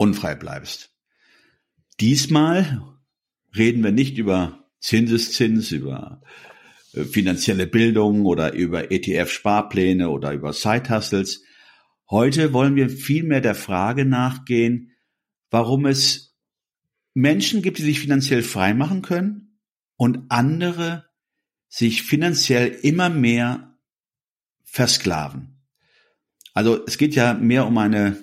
unfrei bleibst. Diesmal reden wir nicht über Zinseszins, über äh, finanzielle Bildung oder über ETF-Sparpläne oder über Side-Hustles. Heute wollen wir vielmehr der Frage nachgehen, warum es Menschen gibt, die sich finanziell frei machen können und andere sich finanziell immer mehr versklaven. Also es geht ja mehr um eine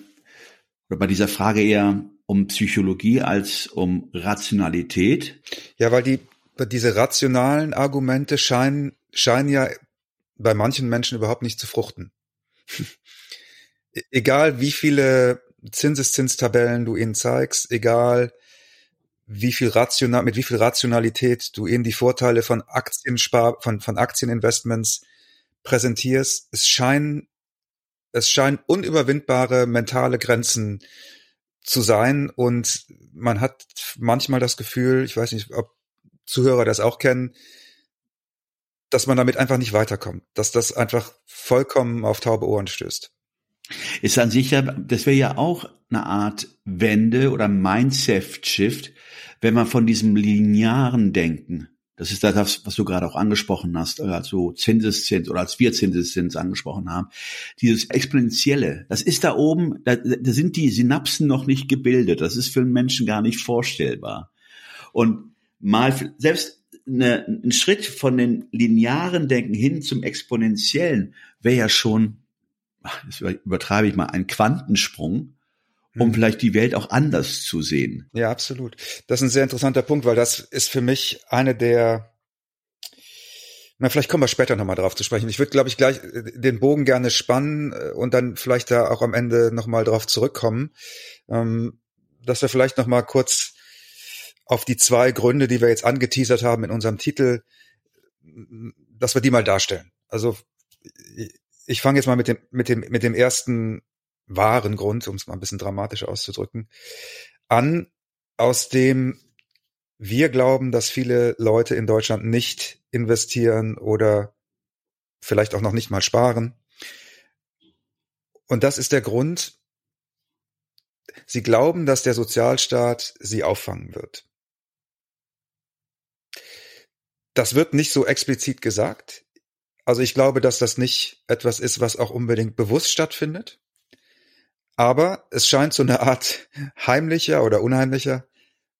oder bei dieser Frage eher um Psychologie als um Rationalität. Ja, weil die diese rationalen Argumente scheinen scheinen ja bei manchen Menschen überhaupt nicht zu fruchten. Egal wie viele Zinseszinstabellen du ihnen zeigst, egal wie viel rational, mit wie viel Rationalität du ihnen die Vorteile von Aktienspar, von, von Aktieninvestments präsentierst, es scheinen es scheinen unüberwindbare mentale Grenzen zu sein und man hat manchmal das Gefühl, ich weiß nicht, ob Zuhörer das auch kennen, dass man damit einfach nicht weiterkommt, dass das einfach vollkommen auf taube Ohren stößt. Ist an sich ja, das wäre ja auch eine Art Wende oder Mindset-Shift, wenn man von diesem linearen Denken das ist das, was du gerade auch angesprochen hast, also Zinseszins oder als wir Zinseszins angesprochen haben. Dieses Exponentielle, das ist da oben, da, da sind die Synapsen noch nicht gebildet. Das ist für einen Menschen gar nicht vorstellbar. Und mal, selbst eine, ein Schritt von den linearen Denken hin zum Exponentiellen wäre ja schon, das übertreibe ich mal, ein Quantensprung um mhm. vielleicht die Welt auch anders zu sehen. Ja, absolut. Das ist ein sehr interessanter Punkt, weil das ist für mich eine der na, vielleicht kommen wir später nochmal drauf zu sprechen. Ich würde, glaube ich, gleich äh, den Bogen gerne spannen äh, und dann vielleicht da auch am Ende nochmal drauf zurückkommen, ähm, dass wir vielleicht nochmal kurz auf die zwei Gründe, die wir jetzt angeteasert haben in unserem Titel, dass wir die mal darstellen. Also ich fange jetzt mal mit dem, mit dem, mit dem ersten wahren Grund, um es mal ein bisschen dramatisch auszudrücken, an, aus dem wir glauben, dass viele Leute in Deutschland nicht investieren oder vielleicht auch noch nicht mal sparen. Und das ist der Grund, sie glauben, dass der Sozialstaat sie auffangen wird. Das wird nicht so explizit gesagt. Also ich glaube, dass das nicht etwas ist, was auch unbedingt bewusst stattfindet. Aber es scheint so eine Art heimlicher oder unheimlicher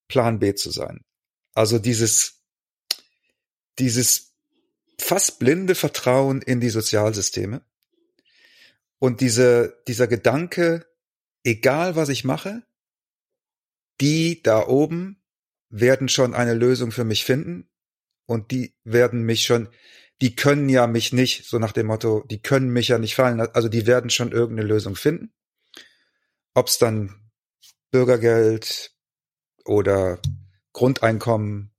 Plan B zu sein. Also dieses, dieses fast blinde Vertrauen in die Sozialsysteme und diese, dieser Gedanke, egal was ich mache, die da oben werden schon eine Lösung für mich finden und die werden mich schon, die können ja mich nicht, so nach dem Motto, die können mich ja nicht fallen, also die werden schon irgendeine Lösung finden. Ob es dann Bürgergeld oder Grundeinkommen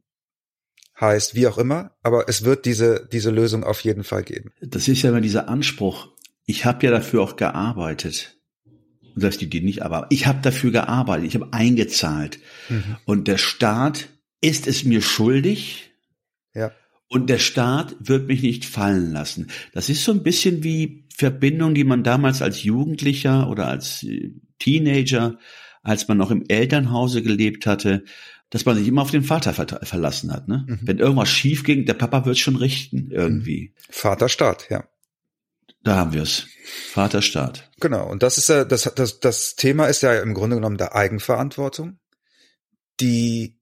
heißt, wie auch immer, aber es wird diese, diese Lösung auf jeden Fall geben. Das ist ja immer dieser Anspruch. Ich habe ja dafür auch gearbeitet. Und das die, die nicht, aber ich habe dafür gearbeitet, ich habe eingezahlt. Mhm. Und der Staat ist es mir schuldig. Ja. Und der Staat wird mich nicht fallen lassen. Das ist so ein bisschen wie Verbindung, die man damals als Jugendlicher oder als äh, Teenager, als man noch im Elternhause gelebt hatte, dass man sich immer auf den Vater ver verlassen hat. Ne? Mhm. Wenn irgendwas schief ging, der Papa wird schon richten irgendwie. Mhm. Vaterstaat, ja. Da haben wir es. Vaterstaat. Genau. Und das ist ja, das, das, das Thema ist ja im Grunde genommen der Eigenverantwortung, die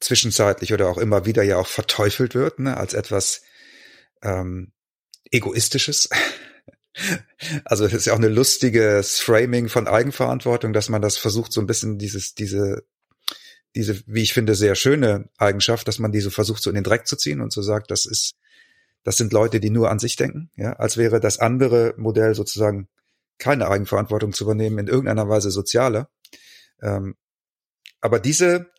zwischenzeitlich oder auch immer wieder ja auch verteufelt wird, ne, als etwas ähm, Egoistisches. Also es ist ja auch eine lustiges Framing von Eigenverantwortung, dass man das versucht, so ein bisschen dieses, diese, diese, wie ich finde, sehr schöne Eigenschaft, dass man diese versucht, so in den Dreck zu ziehen und so sagt, das ist, das sind Leute, die nur an sich denken, ja, als wäre das andere Modell sozusagen keine Eigenverantwortung zu übernehmen, in irgendeiner Weise sozialer. Ähm, aber diese,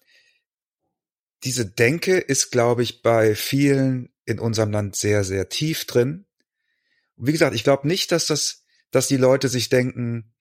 diese Denke ist, glaube ich, bei vielen in unserem Land sehr, sehr tief drin. Und wie gesagt, ich glaube nicht, dass das, dass die Leute sich denken,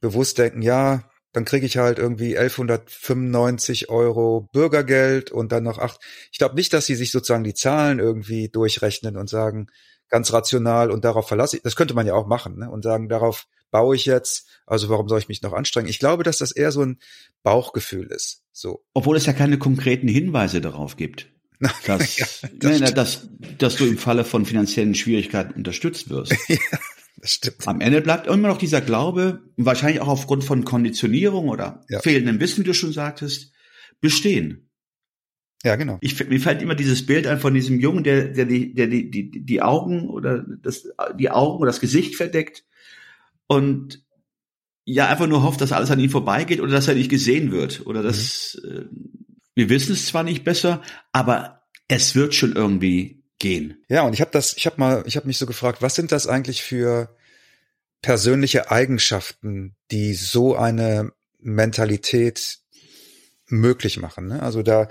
bewusst denken, ja, dann kriege ich halt irgendwie 1195 Euro Bürgergeld und dann noch acht. Ich glaube nicht, dass sie sich sozusagen die Zahlen irgendwie durchrechnen und sagen, ganz rational und darauf verlasse ich. Das könnte man ja auch machen, ne? Und sagen, darauf baue ich jetzt, also warum soll ich mich noch anstrengen? Ich glaube, dass das eher so ein Bauchgefühl ist. So. Obwohl es ja keine konkreten Hinweise darauf gibt. Dass, ja, das nein, dass, dass du im Falle von finanziellen Schwierigkeiten unterstützt wirst. ja, das stimmt. Am Ende bleibt immer noch dieser Glaube, wahrscheinlich auch aufgrund von Konditionierung oder ja. fehlendem Wissen, wie du schon sagtest, bestehen. Ja, genau. Ich, mir fällt immer dieses Bild ein von diesem Jungen, der, der, die, der die, die, die Augen oder das, die Augen oder das Gesicht verdeckt und ja einfach nur hofft, dass alles an ihm vorbeigeht oder dass er nicht gesehen wird oder dass mhm. Wir wissen es zwar nicht besser, aber es wird schon irgendwie gehen. Ja, und ich habe das, ich habe mal, ich habe mich so gefragt, was sind das eigentlich für persönliche Eigenschaften, die so eine Mentalität möglich machen? Ne? Also da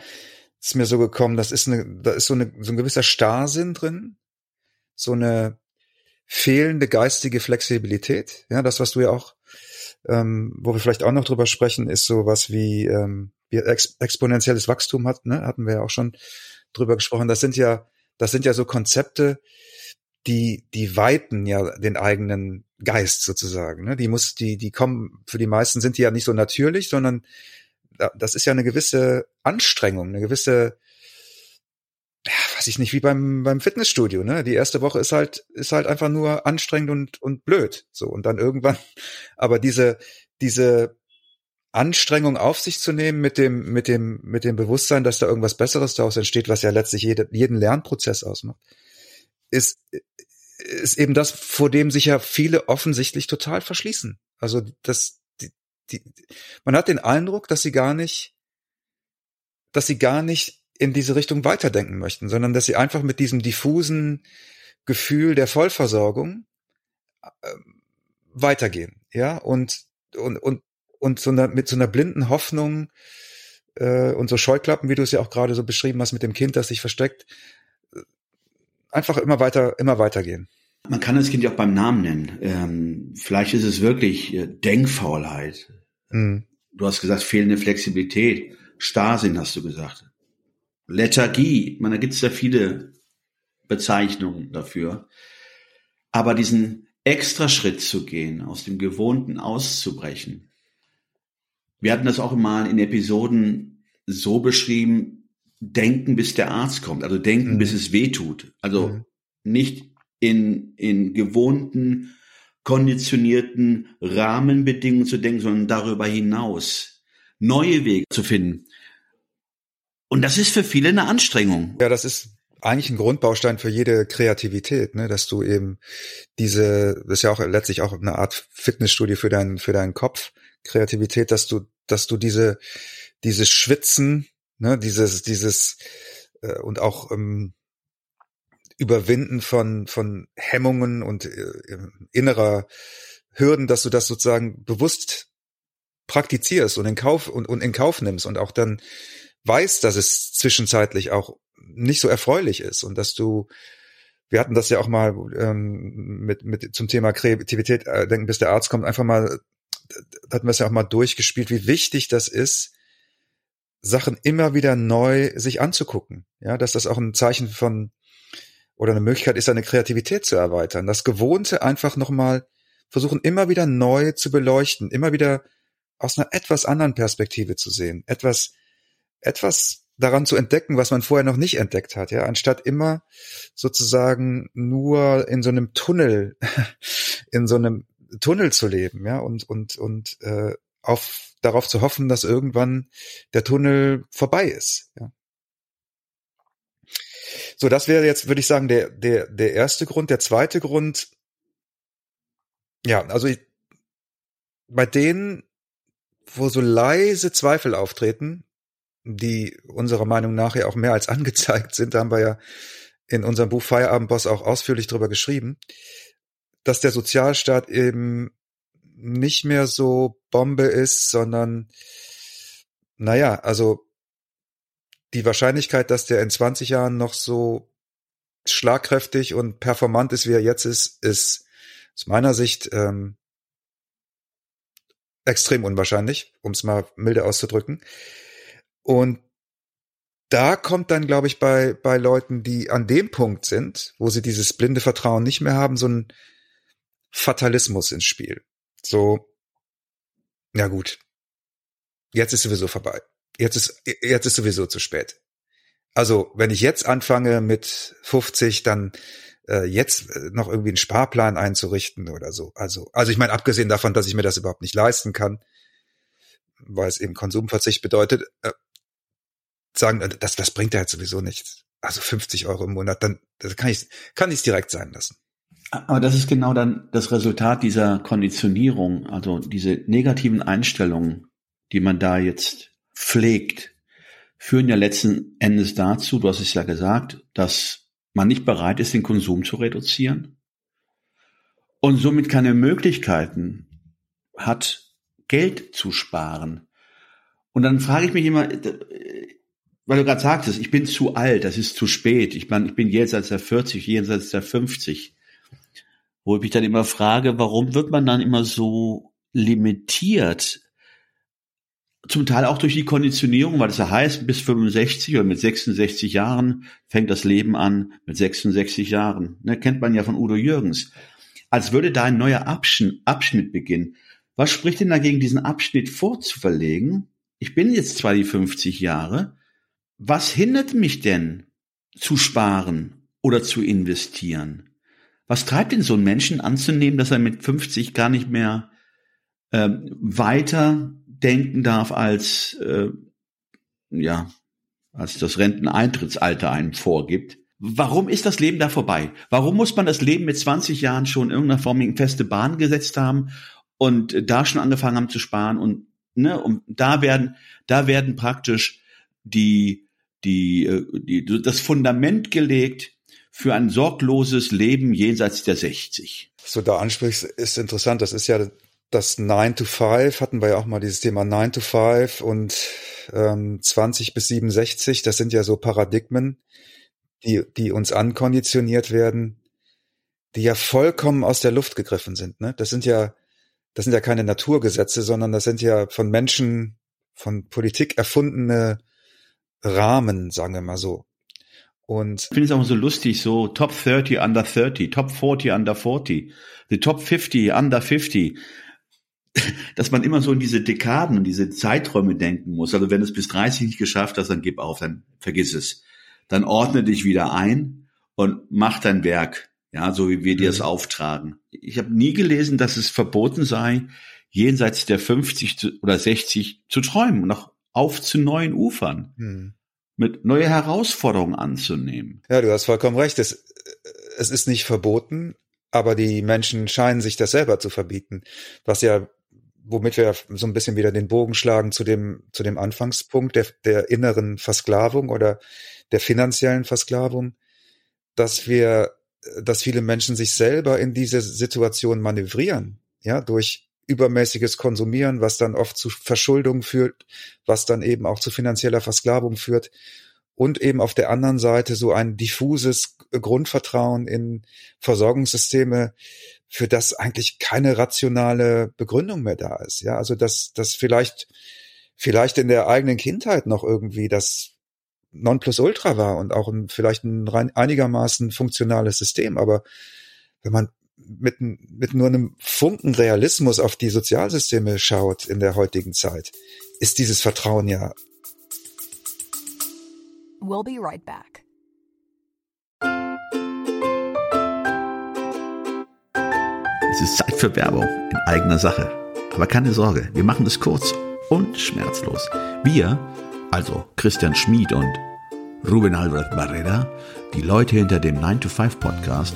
ist mir so gekommen, das ist eine, da ist so eine so ein gewisser Starrsinn drin, so eine fehlende geistige Flexibilität. Ja, das, was du ja auch, ähm, wo wir vielleicht auch noch drüber sprechen, ist so was wie ähm, wie ex exponentielles Wachstum hat, ne, hatten wir ja auch schon drüber gesprochen. Das sind ja, das sind ja so Konzepte, die, die weiten ja den eigenen Geist sozusagen. Ne? Die muss, die, die kommen, für die meisten sind die ja nicht so natürlich, sondern das ist ja eine gewisse Anstrengung, eine gewisse, ja, weiß ich nicht, wie beim, beim Fitnessstudio, ne? Die erste Woche ist halt, ist halt einfach nur anstrengend und, und blöd. So. Und dann irgendwann, aber diese, diese Anstrengung auf sich zu nehmen mit dem, mit dem, mit dem Bewusstsein, dass da irgendwas Besseres daraus entsteht, was ja letztlich jede, jeden Lernprozess ausmacht, ist, ist eben das, vor dem sich ja viele offensichtlich total verschließen. Also das, die, die, man hat den Eindruck, dass sie gar nicht, dass sie gar nicht in diese Richtung weiterdenken möchten, sondern dass sie einfach mit diesem diffusen Gefühl der Vollversorgung äh, weitergehen, ja und und und und so einer, mit so einer blinden Hoffnung äh, und so Scheuklappen, wie du es ja auch gerade so beschrieben hast mit dem Kind, das sich versteckt, äh, einfach immer weiter, immer weitergehen. Man kann das Kind ja auch beim Namen nennen. Ähm, vielleicht ist es wirklich äh, Denkfaulheit. Mhm. Du hast gesagt, fehlende Flexibilität. Starrsinn hast du gesagt. Lethargie. Man, da gibt es ja viele Bezeichnungen dafür. Aber diesen extra Schritt zu gehen, aus dem Gewohnten auszubrechen, wir hatten das auch mal in Episoden so beschrieben, denken, bis der Arzt kommt, also denken, mhm. bis es weh tut. Also mhm. nicht in, in gewohnten, konditionierten Rahmenbedingungen zu denken, sondern darüber hinaus neue Wege zu finden. Und das ist für viele eine Anstrengung. Ja, das ist eigentlich ein Grundbaustein für jede Kreativität, ne, dass du eben diese, das ist ja auch letztlich auch eine Art Fitnessstudie für deinen, für deinen Kopf, Kreativität, dass du dass du diese, dieses Schwitzen, ne, dieses, dieses äh, und auch ähm, Überwinden von, von Hemmungen und äh, innerer Hürden, dass du das sozusagen bewusst praktizierst und in Kauf und, und in Kauf nimmst und auch dann weißt, dass es zwischenzeitlich auch nicht so erfreulich ist und dass du wir hatten das ja auch mal ähm, mit, mit zum Thema Kreativität äh, denken, bis der Arzt kommt, einfach mal hatten wir es ja auch mal durchgespielt, wie wichtig das ist, Sachen immer wieder neu sich anzugucken. Ja, dass das auch ein Zeichen von oder eine Möglichkeit ist, seine Kreativität zu erweitern. Das Gewohnte einfach nochmal versuchen, immer wieder neu zu beleuchten, immer wieder aus einer etwas anderen Perspektive zu sehen, etwas, etwas daran zu entdecken, was man vorher noch nicht entdeckt hat, ja, anstatt immer sozusagen nur in so einem Tunnel, in so einem Tunnel zu leben, ja, und, und, und äh, auf, darauf zu hoffen, dass irgendwann der Tunnel vorbei ist. Ja. So, das wäre jetzt, würde ich sagen, der, der, der erste Grund. Der zweite Grund, ja, also ich, bei denen, wo so leise Zweifel auftreten, die unserer Meinung nach ja auch mehr als angezeigt sind, da haben wir ja in unserem Buch Feierabendboss auch ausführlich drüber geschrieben, dass der Sozialstaat eben nicht mehr so Bombe ist, sondern naja, also die Wahrscheinlichkeit, dass der in 20 Jahren noch so schlagkräftig und performant ist, wie er jetzt ist, ist aus meiner Sicht ähm, extrem unwahrscheinlich, um es mal milde auszudrücken. Und da kommt dann, glaube ich, bei, bei Leuten, die an dem Punkt sind, wo sie dieses blinde Vertrauen nicht mehr haben, so ein Fatalismus ins Spiel. So, ja gut, jetzt ist sowieso vorbei. Jetzt ist, jetzt ist sowieso zu spät. Also, wenn ich jetzt anfange mit 50, dann äh, jetzt äh, noch irgendwie einen Sparplan einzurichten oder so. Also, also ich meine, abgesehen davon, dass ich mir das überhaupt nicht leisten kann, weil es eben Konsumverzicht bedeutet, äh, sagen, äh, das, das bringt ja jetzt sowieso nichts. Also 50 Euro im Monat, dann kann ich kann ich direkt sein lassen. Aber das ist genau dann das Resultat dieser Konditionierung, also diese negativen Einstellungen, die man da jetzt pflegt, führen ja letzten Endes dazu, du hast es ja gesagt, dass man nicht bereit ist, den Konsum zu reduzieren und somit keine Möglichkeiten hat, Geld zu sparen. Und dann frage ich mich immer, weil du gerade sagtest, ich bin zu alt, das ist zu spät, ich bin, ich bin jenseits der 40, jenseits der 50. Wo ich mich dann immer frage, warum wird man dann immer so limitiert zum Teil auch durch die Konditionierung, weil es ja heißt, bis 65 oder mit 66 Jahren fängt das Leben an, mit 66 Jahren. Ne, kennt man ja von Udo Jürgens. Als würde da ein neuer Abschnitt, Abschnitt beginnen. Was spricht denn dagegen, diesen Abschnitt vorzuverlegen? Ich bin jetzt zwar die 50 Jahre. Was hindert mich denn zu sparen oder zu investieren? Was treibt denn so einen Menschen anzunehmen, dass er mit 50 gar nicht mehr ähm, weiter denken darf als äh, ja als das Renteneintrittsalter einem vorgibt. Warum ist das Leben da vorbei? Warum muss man das Leben mit 20 Jahren schon in irgendeiner Form in feste Bahn gesetzt haben und da schon angefangen haben zu sparen und ne, und da werden da werden praktisch die die, äh, die das Fundament gelegt für ein sorgloses Leben jenseits der 60. Was du da ansprichst, ist interessant. Das ist ja das 9 to 5 hatten wir ja auch mal dieses Thema 9 to 5 und ähm, 20 bis 67, das sind ja so Paradigmen, die, die uns ankonditioniert werden, die ja vollkommen aus der Luft gegriffen sind. Ne? Das sind ja, das sind ja keine Naturgesetze, sondern das sind ja von Menschen, von Politik erfundene Rahmen, sagen wir mal so. Und ich finde es auch so lustig, so Top 30 under 30, Top 40 under 40, the Top 50 under 50 dass man immer so in diese Dekaden und diese Zeiträume denken muss. Also wenn du es bis 30 nicht geschafft hast, dann gib auf, dann vergiss es. Dann ordne dich wieder ein und mach dein Werk, ja, so wie wir dir es mhm. auftragen. Ich habe nie gelesen, dass es verboten sei, jenseits der 50 zu, oder 60 zu träumen noch auf zu neuen Ufern. Mhm. Mit neue Herausforderungen anzunehmen. Ja, du hast vollkommen recht. Es, es ist nicht verboten, aber die Menschen scheinen sich das selber zu verbieten, was ja womit wir so ein bisschen wieder den Bogen schlagen zu dem, zu dem Anfangspunkt der, der inneren Versklavung oder der finanziellen Versklavung, dass wir, dass viele Menschen sich selber in diese Situation manövrieren, ja, durch übermäßiges Konsumieren, was dann oft zu Verschuldung führt, was dann eben auch zu finanzieller Versklavung führt und eben auf der anderen Seite so ein diffuses Grundvertrauen in Versorgungssysteme, für das eigentlich keine rationale Begründung mehr da ist. Ja, also dass dass vielleicht vielleicht in der eigenen Kindheit noch irgendwie das Nonplusultra war und auch ein, vielleicht ein rein, einigermaßen funktionales System, aber wenn man mit, mit nur einem Funken Realismus auf die Sozialsysteme schaut in der heutigen Zeit, ist dieses Vertrauen ja. We'll be right back. Es ist Zeit für Werbung in eigener Sache. Aber keine Sorge, wir machen es kurz und schmerzlos. Wir, also Christian Schmid und Ruben Albert Barrera, die Leute hinter dem 9-to-5 Podcast,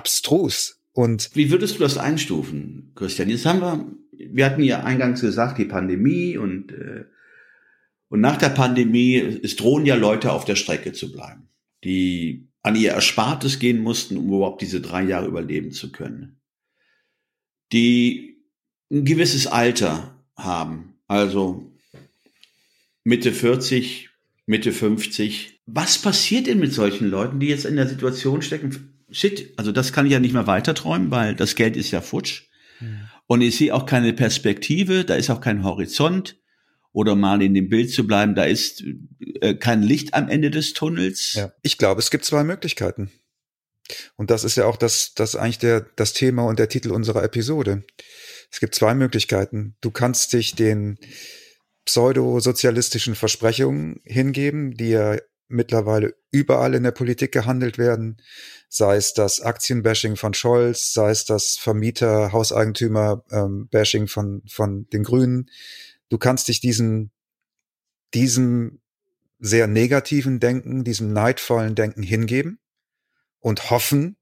Abstrus. Und wie würdest du das einstufen, Christian? Jetzt haben wir, wir hatten ja eingangs gesagt, die Pandemie und äh, und nach der Pandemie es drohen ja Leute auf der Strecke zu bleiben, die an ihr Erspartes gehen mussten, um überhaupt diese drei Jahre überleben zu können, die ein gewisses Alter haben, also Mitte 40, Mitte 50. Was passiert denn mit solchen Leuten, die jetzt in der Situation stecken? Shit, also das kann ich ja nicht mehr weiterträumen, weil das Geld ist ja futsch. Mhm. Und ich sehe auch keine Perspektive, da ist auch kein Horizont. Oder mal in dem Bild zu bleiben, da ist äh, kein Licht am Ende des Tunnels. Ja, ich glaube, es gibt zwei Möglichkeiten. Und das ist ja auch das, das eigentlich der, das Thema und der Titel unserer Episode. Es gibt zwei Möglichkeiten. Du kannst dich den pseudosozialistischen Versprechungen hingeben, die ja mittlerweile überall in der Politik gehandelt werden, sei es das Aktienbashing von Scholz, sei es das Vermieter, Hauseigentümer-Bashing ähm, von, von den Grünen. Du kannst dich diesen, diesem sehr negativen Denken, diesem neidvollen Denken hingeben und hoffen,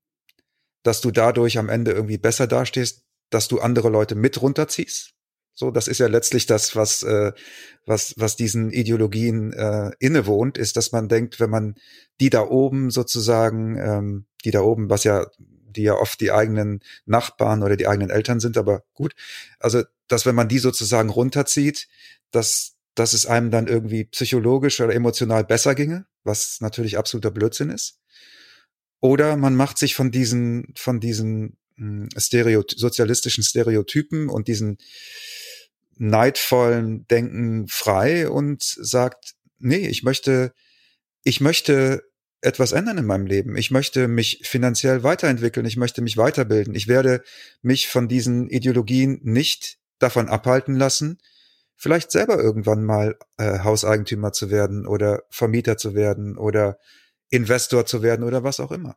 dass du dadurch am Ende irgendwie besser dastehst, dass du andere Leute mit runterziehst. So, das ist ja letztlich das, was, äh, was, was diesen Ideologien äh, innewohnt, ist, dass man denkt, wenn man die da oben sozusagen, ähm, die da oben, was ja, die ja oft die eigenen Nachbarn oder die eigenen Eltern sind, aber gut, also, dass wenn man die sozusagen runterzieht, dass, dass es einem dann irgendwie psychologisch oder emotional besser ginge, was natürlich absoluter Blödsinn ist. Oder man macht sich von diesen, von diesen Stereo sozialistischen Stereotypen und diesen neidvollen Denken frei und sagt, nee, ich möchte, ich möchte etwas ändern in meinem Leben. Ich möchte mich finanziell weiterentwickeln. Ich möchte mich weiterbilden. Ich werde mich von diesen Ideologien nicht davon abhalten lassen, vielleicht selber irgendwann mal äh, Hauseigentümer zu werden oder Vermieter zu werden oder Investor zu werden oder was auch immer.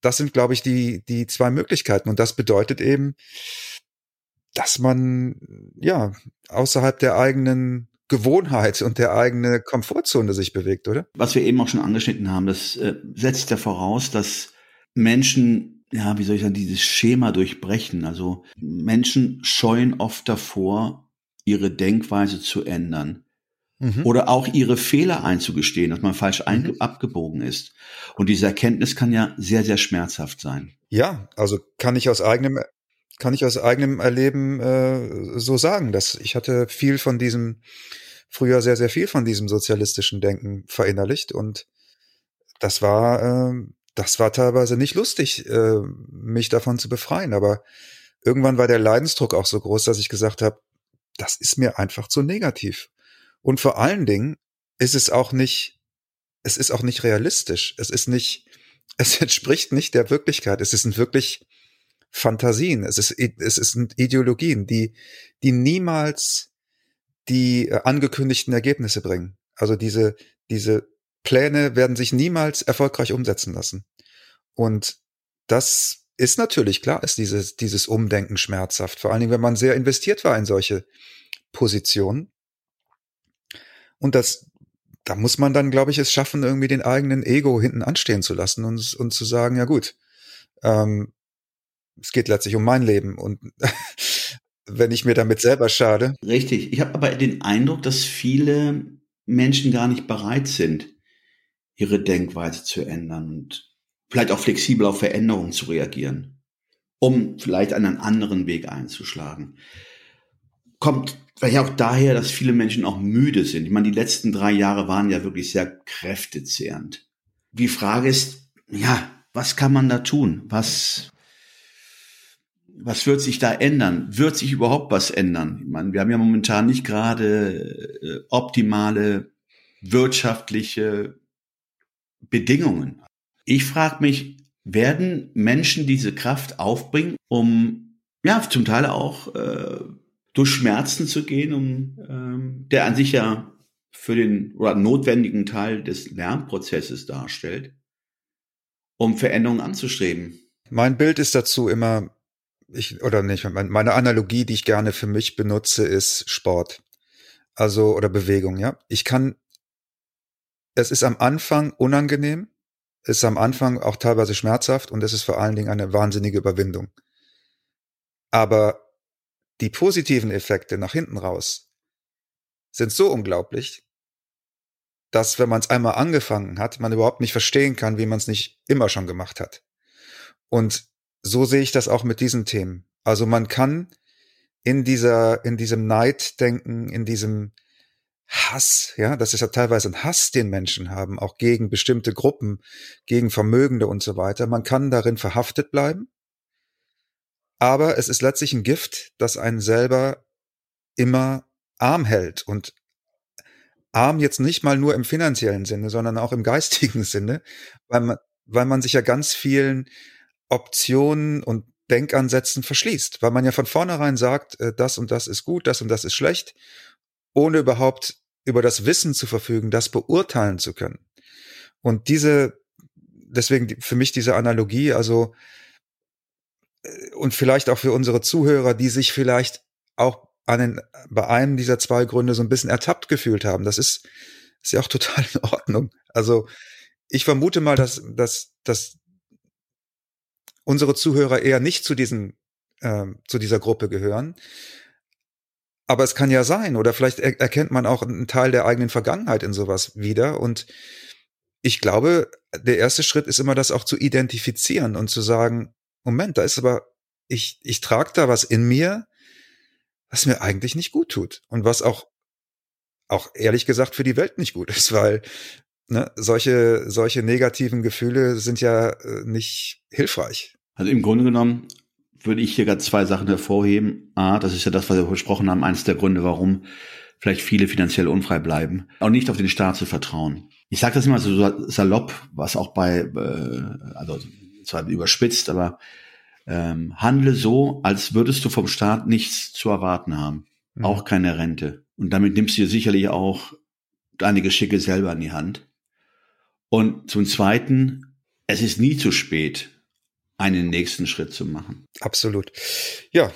Das sind, glaube ich, die, die zwei Möglichkeiten. Und das bedeutet eben, dass man ja außerhalb der eigenen Gewohnheit und der eigene Komfortzone sich bewegt, oder? Was wir eben auch schon angeschnitten haben, das äh, setzt ja voraus, dass Menschen, ja, wie soll ich sagen, dieses Schema durchbrechen. Also Menschen scheuen oft davor, ihre Denkweise zu ändern. Mhm. Oder auch ihre Fehler einzugestehen, dass man falsch mhm. abgebogen ist. Und diese Erkenntnis kann ja sehr, sehr schmerzhaft sein. Ja, also kann ich aus eigenem kann ich aus eigenem Erleben äh, so sagen, dass ich hatte viel von diesem, früher sehr, sehr viel von diesem sozialistischen Denken verinnerlicht und das war, äh, das war teilweise nicht lustig, äh, mich davon zu befreien, aber irgendwann war der Leidensdruck auch so groß, dass ich gesagt habe, das ist mir einfach zu negativ. Und vor allen Dingen ist es auch nicht, es ist auch nicht realistisch. Es ist nicht, es entspricht nicht der Wirklichkeit. Es ist wirklich Fantasien, es ist, es sind Ideologien, die, die niemals die äh, angekündigten Ergebnisse bringen. Also diese, diese Pläne werden sich niemals erfolgreich umsetzen lassen. Und das ist natürlich klar, ist dieses, dieses Umdenken schmerzhaft. Vor allen Dingen, wenn man sehr investiert war in solche Positionen. Und das, da muss man dann, glaube ich, es schaffen, irgendwie den eigenen Ego hinten anstehen zu lassen und, und zu sagen, ja gut, ähm, es geht letztlich um mein Leben und wenn ich mir damit selber schade. Richtig. Ich habe aber den Eindruck, dass viele Menschen gar nicht bereit sind, ihre Denkweise zu ändern und vielleicht auch flexibel auf Veränderungen zu reagieren, um vielleicht einen anderen Weg einzuschlagen. Kommt vielleicht auch daher, dass viele Menschen auch müde sind. Ich meine, die letzten drei Jahre waren ja wirklich sehr kräftezehrend. Die Frage ist, ja, was kann man da tun? Was was wird sich da ändern? Wird sich überhaupt was ändern? Ich meine, wir haben ja momentan nicht gerade äh, optimale wirtschaftliche Bedingungen. Ich frage mich, werden Menschen diese Kraft aufbringen, um ja zum Teil auch äh, durch Schmerzen zu gehen, um ähm, der an sich ja für den oder notwendigen Teil des Lernprozesses darstellt, um Veränderungen anzustreben. Mein Bild ist dazu immer, ich, oder nicht, meine Analogie, die ich gerne für mich benutze, ist Sport. Also, oder Bewegung, ja. Ich kann, es ist am Anfang unangenehm, ist am Anfang auch teilweise schmerzhaft und es ist vor allen Dingen eine wahnsinnige Überwindung. Aber die positiven Effekte nach hinten raus sind so unglaublich, dass wenn man es einmal angefangen hat, man überhaupt nicht verstehen kann, wie man es nicht immer schon gemacht hat. Und so sehe ich das auch mit diesen Themen. Also man kann in dieser, in diesem Neid denken, in diesem Hass, ja, das ist ja teilweise ein Hass, den Menschen haben, auch gegen bestimmte Gruppen, gegen Vermögende und so weiter. Man kann darin verhaftet bleiben, aber es ist letztlich ein Gift, das einen selber immer arm hält und arm jetzt nicht mal nur im finanziellen Sinne, sondern auch im geistigen Sinne, weil man, weil man sich ja ganz vielen Optionen und Denkansätzen verschließt, weil man ja von vornherein sagt, äh, das und das ist gut, das und das ist schlecht, ohne überhaupt über das Wissen zu verfügen, das beurteilen zu können. Und diese, deswegen für mich diese Analogie, also und vielleicht auch für unsere Zuhörer, die sich vielleicht auch an den, bei einem dieser zwei Gründe so ein bisschen ertappt gefühlt haben. Das ist, ist ja auch total in Ordnung. Also ich vermute mal, dass, dass, dass unsere Zuhörer eher nicht zu diesen äh, zu dieser Gruppe gehören. Aber es kann ja sein, oder vielleicht er erkennt man auch einen Teil der eigenen Vergangenheit in sowas wieder. Und ich glaube, der erste Schritt ist immer, das auch zu identifizieren und zu sagen, Moment, da ist aber, ich, ich trage da was in mir, was mir eigentlich nicht gut tut. Und was auch, auch ehrlich gesagt für die Welt nicht gut ist, weil ne, solche, solche negativen Gefühle sind ja äh, nicht hilfreich. Also im Grunde genommen würde ich hier gerade zwei Sachen hervorheben. A, das ist ja das, was wir besprochen haben, eines der Gründe, warum vielleicht viele finanziell unfrei bleiben, auch nicht auf den Staat zu vertrauen. Ich sage das immer so salopp, was auch bei, äh, also zwar überspitzt, aber ähm, handle so, als würdest du vom Staat nichts zu erwarten haben, mhm. auch keine Rente. Und damit nimmst du dir sicherlich auch deine Geschicke selber in die Hand. Und zum Zweiten, es ist nie zu spät, einen nächsten Schritt zu machen. Absolut. Ja.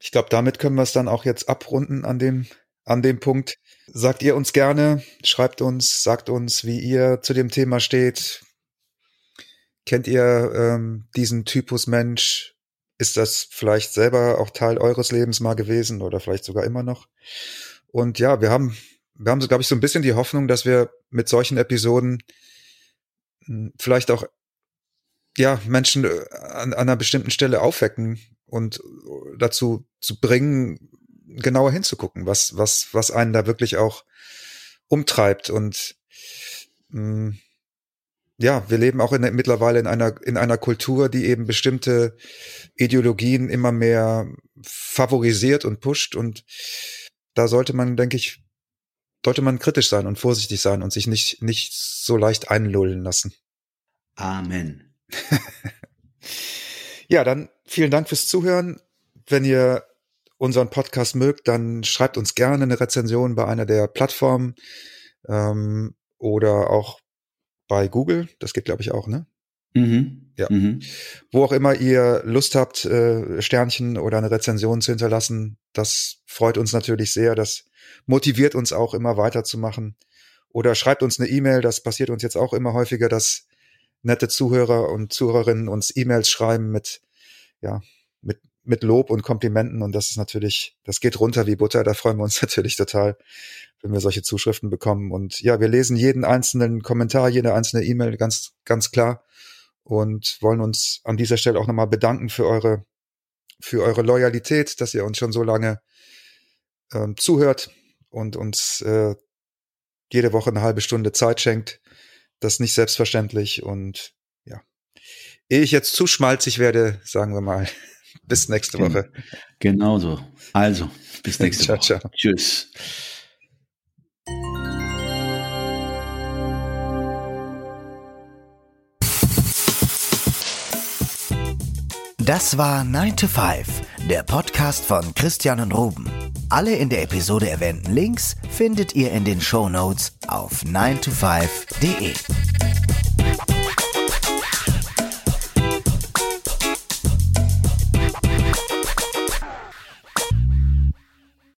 Ich glaube, damit können wir es dann auch jetzt abrunden an dem, an dem Punkt. Sagt ihr uns gerne, schreibt uns, sagt uns, wie ihr zu dem Thema steht. Kennt ihr ähm, diesen Typus Mensch? Ist das vielleicht selber auch Teil eures Lebens mal gewesen oder vielleicht sogar immer noch? Und ja, wir haben, wir haben so, glaube ich, so ein bisschen die Hoffnung, dass wir mit solchen Episoden hm, vielleicht auch ja, Menschen äh, an, an einer bestimmten Stelle aufwecken und äh, dazu zu bringen, genauer hinzugucken, was, was, was einen da wirklich auch umtreibt. Und mh, mm, ja, wir leben auch in, mittlerweile in einer, in einer Kultur, die eben bestimmte Ideologien immer mehr favorisiert und pusht. Und da sollte man, denke ich, sollte man kritisch sein und vorsichtig sein und sich nicht, nicht so leicht einlullen lassen. Amen. ja, dann vielen Dank fürs Zuhören. Wenn ihr unseren Podcast mögt, dann schreibt uns gerne eine Rezension bei einer der Plattformen ähm, oder auch bei Google. Das geht, glaube ich, auch, ne? Mhm. Ja. Mhm. Wo auch immer ihr Lust habt, äh, Sternchen oder eine Rezension zu hinterlassen, das freut uns natürlich sehr. Das motiviert uns auch immer weiterzumachen. Oder schreibt uns eine E-Mail, das passiert uns jetzt auch immer häufiger, dass nette Zuhörer und Zuhörerinnen uns E-Mails schreiben mit, ja, mit, mit Lob und Komplimenten und das ist natürlich, das geht runter wie Butter, da freuen wir uns natürlich total, wenn wir solche Zuschriften bekommen. Und ja, wir lesen jeden einzelnen Kommentar, jede einzelne E-Mail ganz, ganz klar und wollen uns an dieser Stelle auch nochmal bedanken für eure, für eure Loyalität, dass ihr uns schon so lange ähm, zuhört und uns äh, jede Woche eine halbe Stunde Zeit schenkt, das ist nicht selbstverständlich und ja. Ehe ich jetzt zu schmalzig werde, sagen wir mal, Bis nächste Woche. Genauso. Also, bis nächste ciao, Woche. Ciao. Tschüss. Das war 9 to 5, der Podcast von Christian und Ruben. Alle in der Episode erwähnten Links findet ihr in den Show Notes auf 9to5.de.